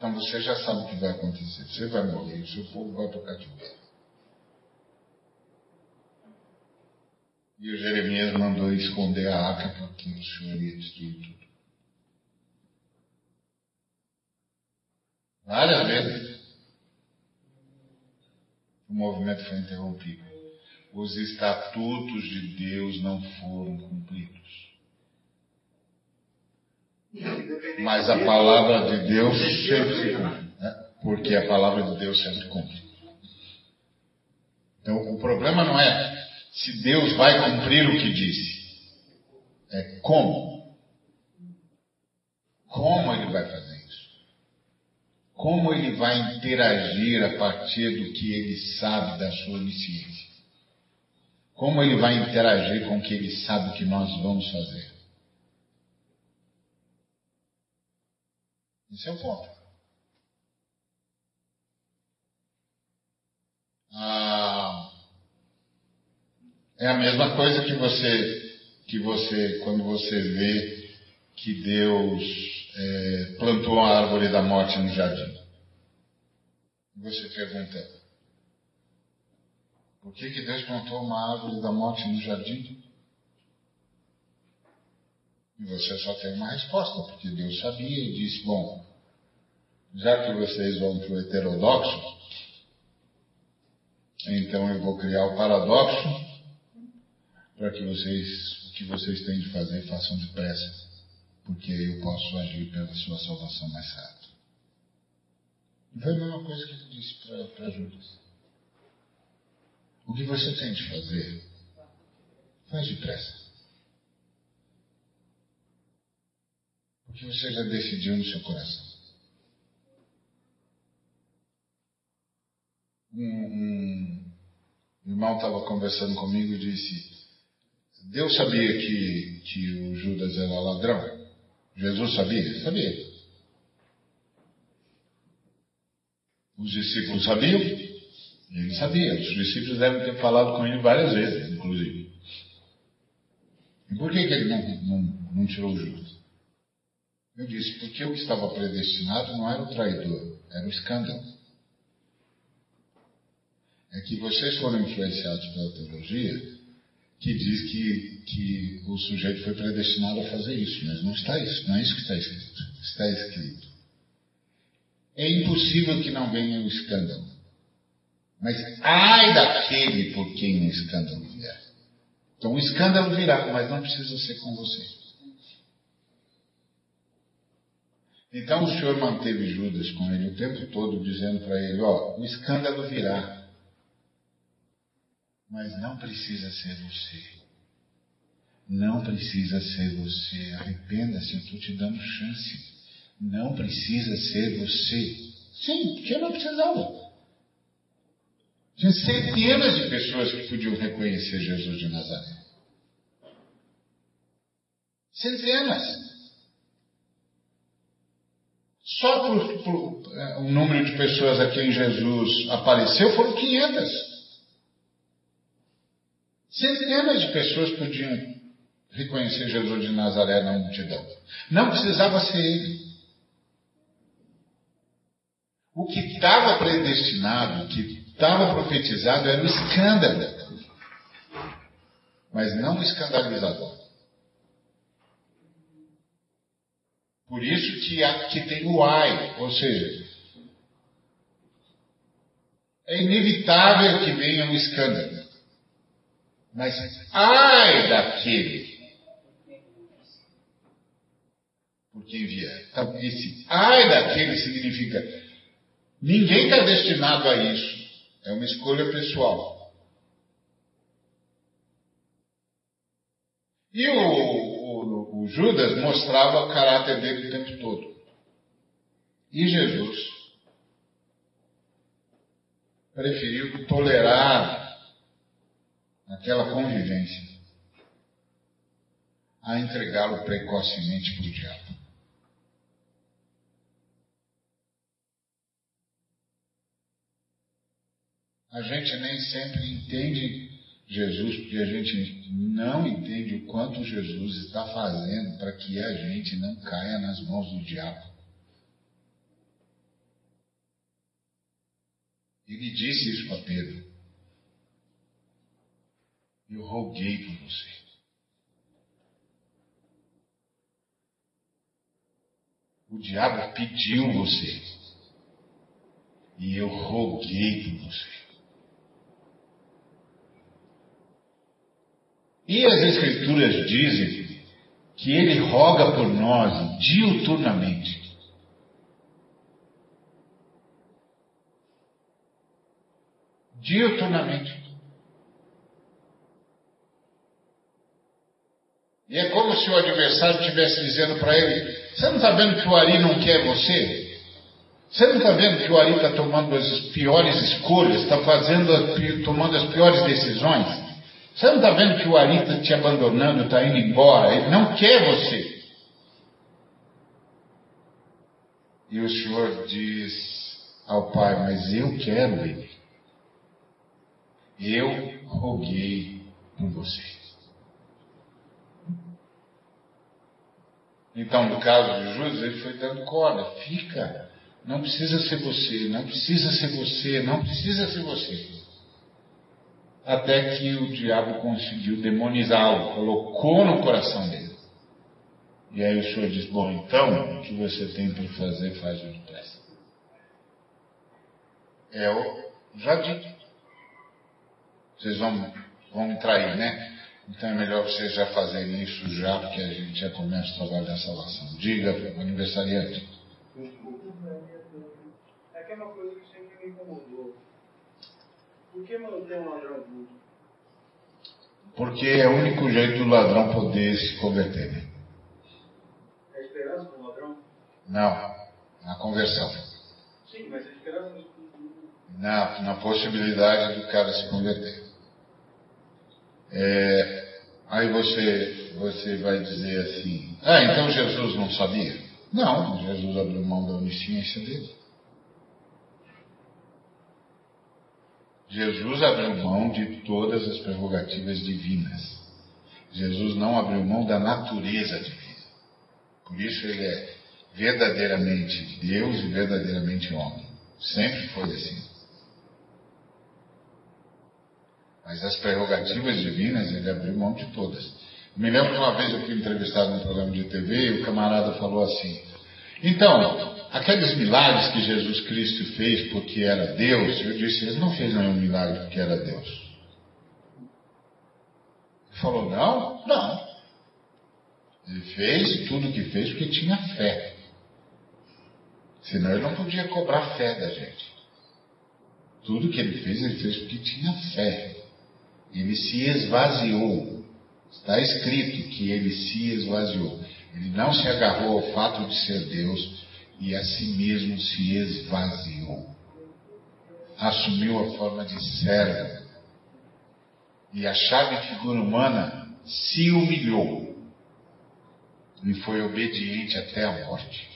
Então você já sabe o que vai acontecer. Você vai morrer, o seu povo vai para o cativeiro. E o Jeremias mandou esconder a arca porque o Senhor ia destruir tudo. Várias vezes. O movimento foi interrompido. Os estatutos de Deus não foram cumpridos. Mas a palavra de Deus sempre se cumpre. Né? Porque a palavra de Deus sempre cumpre. Então o problema não é se Deus vai cumprir o que disse. É como. Como ele vai fazer como ele vai interagir a partir do que ele sabe da sua onisciência? Como ele vai interagir com o que ele sabe que nós vamos fazer? Esse é o ponto. Ah, É a mesma coisa que você, que você, quando você vê que Deus é, plantou a árvore da morte no jardim. Você pergunta, por que, que Deus plantou uma árvore da morte no jardim? E você só tem uma resposta, porque Deus sabia e disse: Bom, já que vocês vão para o heterodoxo, então eu vou criar o paradoxo para que vocês, o que vocês têm de fazer, façam depressa, porque eu posso agir pela sua salvação mais rápido. E foi a mesma coisa que ele disse para Judas. O que você tem de fazer, faz depressa. Porque você já decidiu no seu coração. Um, um irmão estava conversando comigo e disse: Deus sabia que, que o Judas era ladrão? Jesus sabia? Sabia. Os discípulos sabiam? Ele sabia. Os discípulos devem ter falado com ele várias vezes, inclusive. E por que, que ele não, não, não tirou o Judas? Eu disse, porque o que estava predestinado não era o traidor, era o escândalo. É que vocês foram influenciados pela teologia que diz que, que o sujeito foi predestinado a fazer isso, mas não está isso, não é isso que está escrito. Está escrito. É impossível que não venha o escândalo. Mas ai daquele por quem o escândalo vier. Então o escândalo virá, mas não precisa ser com você. Então o Senhor manteve Judas com ele o tempo todo, dizendo para ele: Ó, o escândalo virá, mas não precisa ser você. Não precisa ser você. Arrependa-se, eu estou te dando chance. Não precisa ser você. Sim, porque não precisava. Tinha centenas de pessoas que podiam reconhecer Jesus de Nazaré. Centenas. Só por, por é, o número de pessoas a quem Jesus apareceu foram 500. Centenas de pessoas podiam reconhecer Jesus de Nazaré na multidão. Não precisava ser ele. O que estava predestinado, o que estava profetizado era o escândalo. Mas não o escandalizador. Por isso que aqui tem o ai, ou seja, é inevitável que venha um escândalo. Mas ai daquele por quem vier. Então, esse ai daquele significa ninguém está destinado a isso. É uma escolha pessoal. E o, o, Judas mostrava o caráter dele o tempo todo. E Jesus preferiu tolerar aquela convivência a entregá-lo precocemente para o diabo. A gente nem sempre entende Jesus, porque a gente não entende o quanto Jesus está fazendo para que a gente não caia nas mãos do diabo. Ele disse isso para Pedro. Eu roguei por você. O diabo pediu você. E eu roguei por você. E as Escrituras dizem que ele roga por nós diuturnamente. Diuturnamente. E é como se o adversário estivesse dizendo para ele: Você não está vendo que o Ari não quer você? Você não está vendo que o Ari está tomando as piores escolhas, está fazendo, tomando as piores decisões? Você não está vendo que o Ari está te abandonando, está indo embora? Ele não quer você. E o Senhor diz ao Pai: Mas eu quero ele. Eu roguei por você. Então, no caso de Judas, ele foi dando corda. Fica. Não precisa ser você, não precisa ser você, não precisa ser você. Até que o diabo conseguiu demonizá-lo, colocou no coração dele. E aí o senhor diz: Bom, então, o que você tem para fazer, faz depressa. É o dito. Vocês vão, vão me trair, né? Então é melhor vocês já fazerem isso já, porque a gente já começa o trabalho da salvação. Diga, aniversariante. É aquela coisa que sempre me incomodou. Por que manter um ladrão vivo? Porque é o único jeito do ladrão poder se converter. Né? É a esperança do ladrão? Não, na conversão. Sim, mas a esperança do na, na possibilidade do cara se converter. É, aí você, você vai dizer assim: Ah, então Jesus não sabia? Não, Jesus abriu mão da onisciência dele. Jesus abriu mão de todas as prerrogativas divinas. Jesus não abriu mão da natureza divina. Por isso ele é verdadeiramente Deus e verdadeiramente homem. Sempre foi assim. Mas as prerrogativas divinas ele abriu mão de todas. Me lembro que uma vez eu fui entrevistado num programa de TV e o camarada falou assim: Então, aqueles milagres que Jesus Cristo fez porque era Deus, eu disse: Ele não fez nenhum milagre porque era Deus. Ele falou: Não, não. Ele fez tudo o que fez porque tinha fé. Senão ele não podia cobrar fé da gente. Tudo que ele fez, ele fez porque tinha fé. Ele se esvaziou. Está escrito que ele se esvaziou. Ele não se agarrou ao fato de ser Deus e a si mesmo se esvaziou. Assumiu a forma de servo. E a chave figura humana se humilhou. E foi obediente até a morte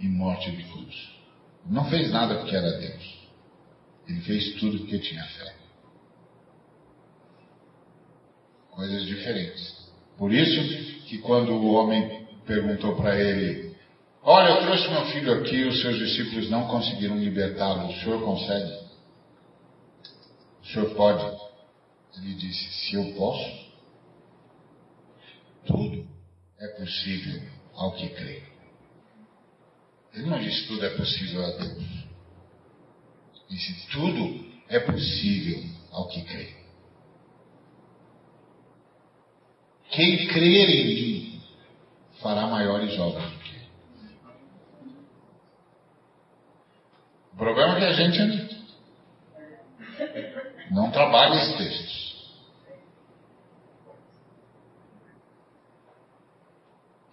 e morte de cruz. Não fez nada porque era Deus. Ele fez tudo porque tinha fé. coisas diferentes. Por isso que quando o homem perguntou para ele, olha, eu trouxe meu filho aqui, os seus discípulos não conseguiram libertá-lo, o senhor consegue? O senhor pode? Ele disse, se eu posso, tudo é possível ao que crê. Ele não disse tudo é possível a Deus. Disse tudo é possível ao que crê. Quem crer em mim fará maiores obras do que O problema é que a gente não trabalha esses textos.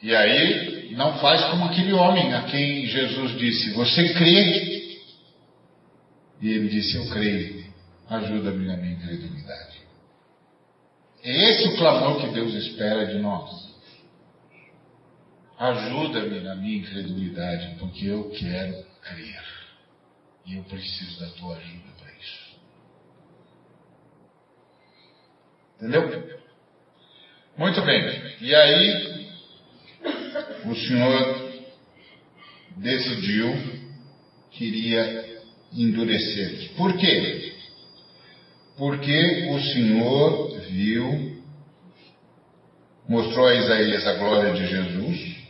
E aí não faz como aquele homem a quem Jesus disse: Você crê? E ele disse: Eu creio. Ajuda-me na minha incredulidade. É esse o clamor que Deus espera de nós. Ajuda-me na minha incredulidade, porque eu quero crer. E eu preciso da tua ajuda para isso. Entendeu? Muito bem. E aí, o Senhor decidiu que iria endurecer. Por quê? Porque o Senhor viu, mostrou a Isaías a glória de Jesus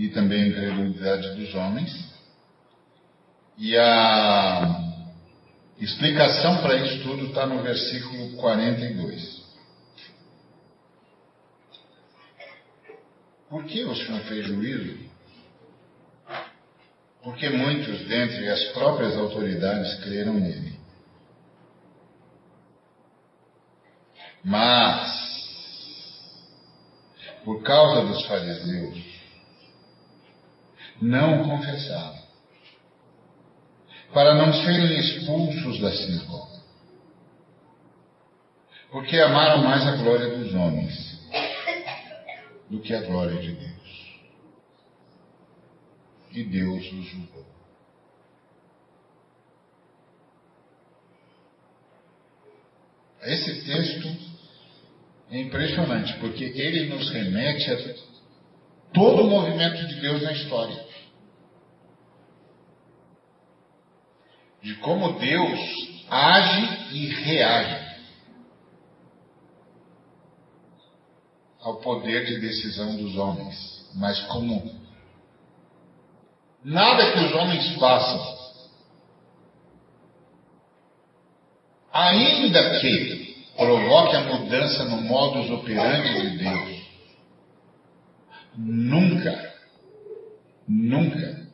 e também a incredulidade dos homens. E a explicação para isso tudo está no versículo 42. Por que o Senhor fez juízo? Porque muitos dentre as próprias autoridades creram nele. Mas, por causa dos fariseus, não confessavam, para não serem expulsos da sinagoga, porque amaram mais a glória dos homens do que a glória de Deus. E Deus os julgou. Esse texto É impressionante, porque ele nos remete a todo o movimento de Deus na história. De como Deus age e reage ao poder de decisão dos homens. Mas como nada que os homens façam, ainda que provoque a mudança no modus operandi de Deus, nunca, nunca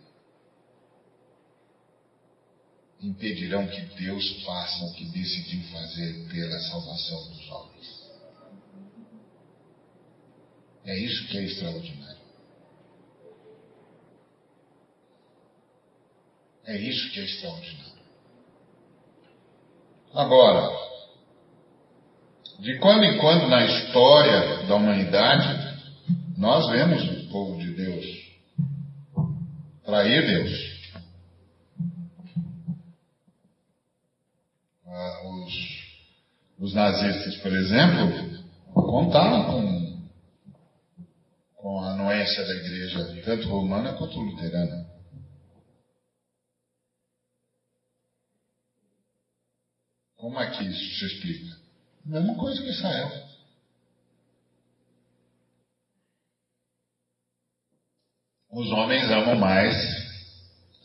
impedirão que Deus faça o que decidiu fazer pela salvação dos homens. É isso que é extraordinário. É isso que é extraordinário. Agora, de quando em quando na história da humanidade, nós vemos o povo de Deus trair Deus. Os nazistas, por exemplo, contaram com, com a anuência da igreja, tanto romana quanto luterana. Como é que isso se explica? Mesma coisa que Israel. Os homens amam mais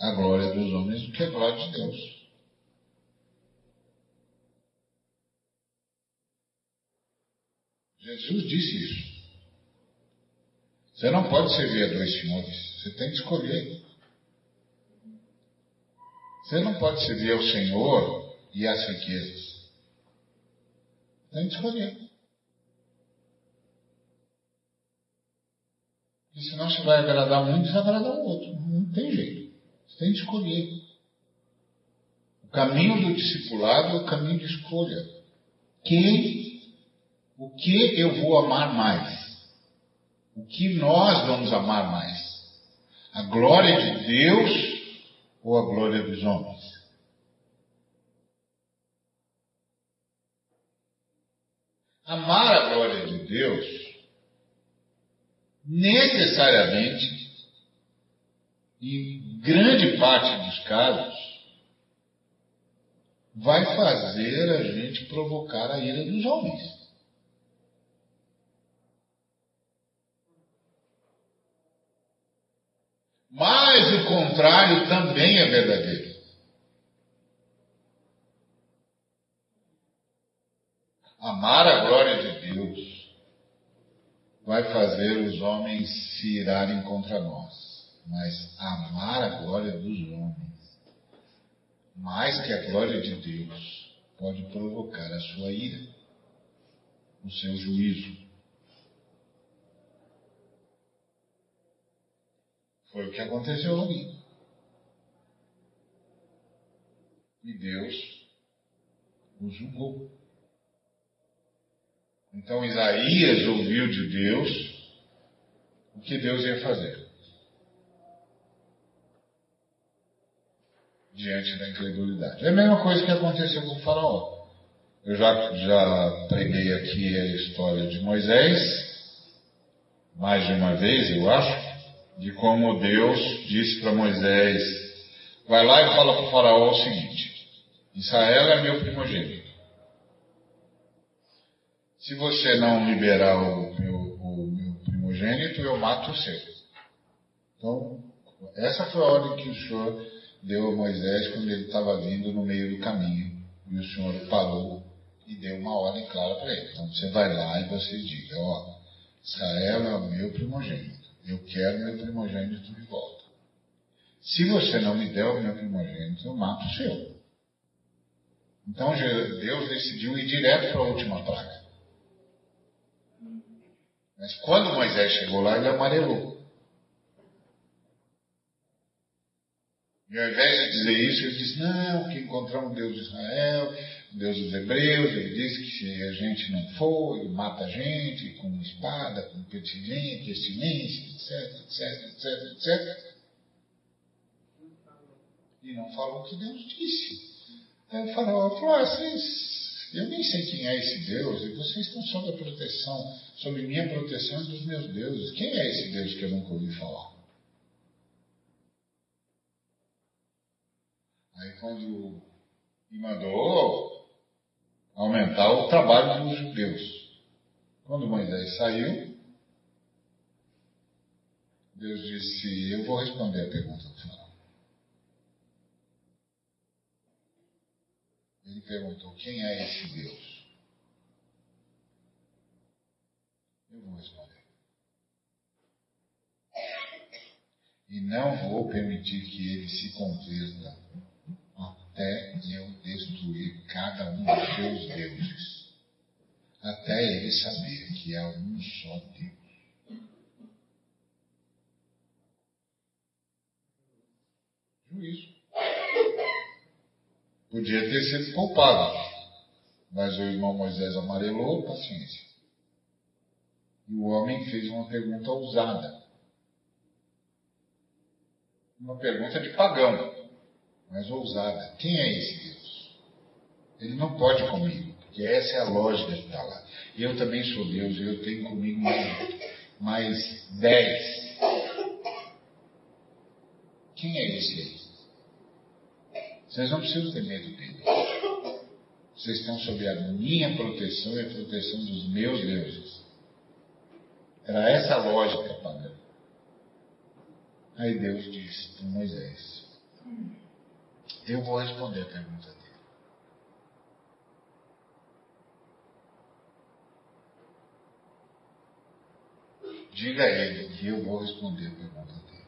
a glória dos homens do que a glória de Deus. Jesus disse isso. Você não pode servir a dois senhores. Você tem que escolher. Você não pode servir ao Senhor e às riquezas. Tem que escolher. Porque senão você vai agradar um e desagradar o outro. Não tem jeito. Você tem que escolher. O caminho do discipulado é o caminho de escolha. Quem, o que eu vou amar mais? O que nós vamos amar mais? A glória de Deus ou a glória dos homens? Amar a glória de Deus necessariamente, em grande parte dos casos, vai fazer a gente provocar a ira dos homens. Mas o contrário também é verdadeiro. Amar a glória de Deus vai fazer os homens se irarem contra nós. Mas amar a glória dos homens, mais que a glória de Deus, pode provocar a sua ira, o seu juízo. Foi o que aconteceu ali. E Deus o julgou. Então Isaías ouviu de Deus o que Deus ia fazer. Diante da incredulidade. É a mesma coisa que aconteceu com o Faraó. Eu já, já preguei aqui a história de Moisés, mais de uma vez, eu acho, de como Deus disse para Moisés: vai lá e fala para o Faraó o seguinte: Israel é meu primogênito. Se você não liberar o meu, o meu primogênito, eu mato o seu. Então, essa foi a ordem que o Senhor deu a Moisés quando ele estava vindo no meio do caminho. E o Senhor parou e deu uma ordem clara para ele. Então você vai lá e você diga, ó, Israel é o meu primogênito. Eu quero meu primogênito de volta. Se você não me der o meu primogênito, eu mato o seu. Então Deus decidiu ir direto para a última praga. Mas quando Moisés chegou lá, ele amarelou. E ao invés de dizer isso, ele disse: Não, que encontramos o Deus de Israel, o Deus dos Hebreus. Ele disse que se a gente não for, ele mata a gente com espada, com pestilência, etc, etc, etc, etc. E não falou o que Deus disse. Aí o faraó falou: ah, vocês eu nem sei quem é esse Deus, e vocês estão sob a proteção, sob minha proteção e dos meus deuses. Quem é esse Deus que eu nunca ouvi falar? Aí quando me mandou aumentar o trabalho dos judeus. Quando Moisés saiu, Deus disse, eu vou responder a pergunta do faraó. Ele perguntou, quem é esse Deus? Eu vou responder. E não vou permitir que ele se converta até eu destruir cada um dos seus deuses. Até ele saber que há um só Deus. Juízo. Podia ter sido poupado, mas o irmão Moisés amarelou, paciência. E o homem fez uma pergunta ousada. Uma pergunta de pagão mas ousada. Quem é esse Deus? Ele não pode comigo, porque essa é a lógica que está lá. Eu também sou Deus, eu tenho comigo mais, mais dez. Quem é esse aí? Vocês não precisam ter medo dele. Vocês estão sob a minha proteção e a proteção dos meus deuses. Era essa a lógica pagã. Aí Deus disse para Moisés: eu vou responder a pergunta dele. Diga a ele que eu vou responder a pergunta dele.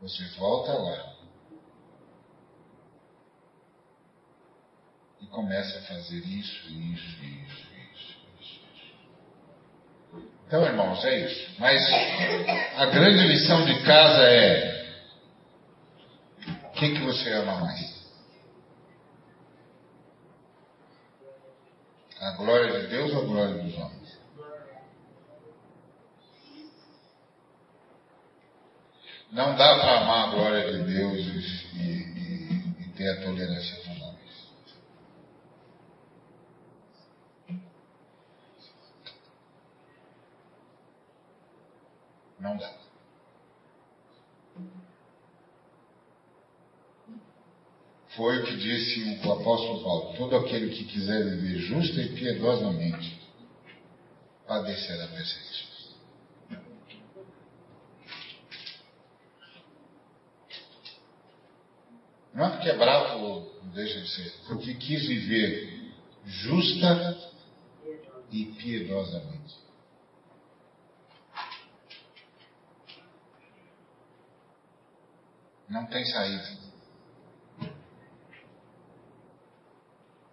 Você volta lá e começa a fazer isso, isso, isso, isso. Então, irmãos, é isso. Mas a grande lição de casa é quem que você ama mais? A glória de Deus ou a glória dos homens? Não dá para amar a glória de Deus e, e, e ter a tolerância com os homens. Não dá. Foi o que disse o apóstolo Paulo: todo aquele que quiser viver justa e piedosamente padecerá perseguições. Não é porque é bravo, deixa de ser, porque quis viver justa e piedosamente. Não tem saída.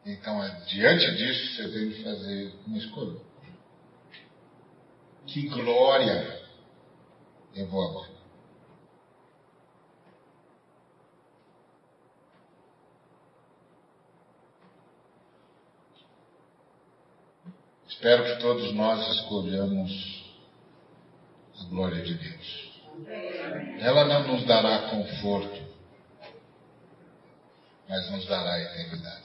Então, é, diante disso, você tem que fazer uma escolha. Que glória eu vou amar. Espero que todos nós escolhamos a glória de Deus. Ela não nos dará conforto, mas nos dará eternidade.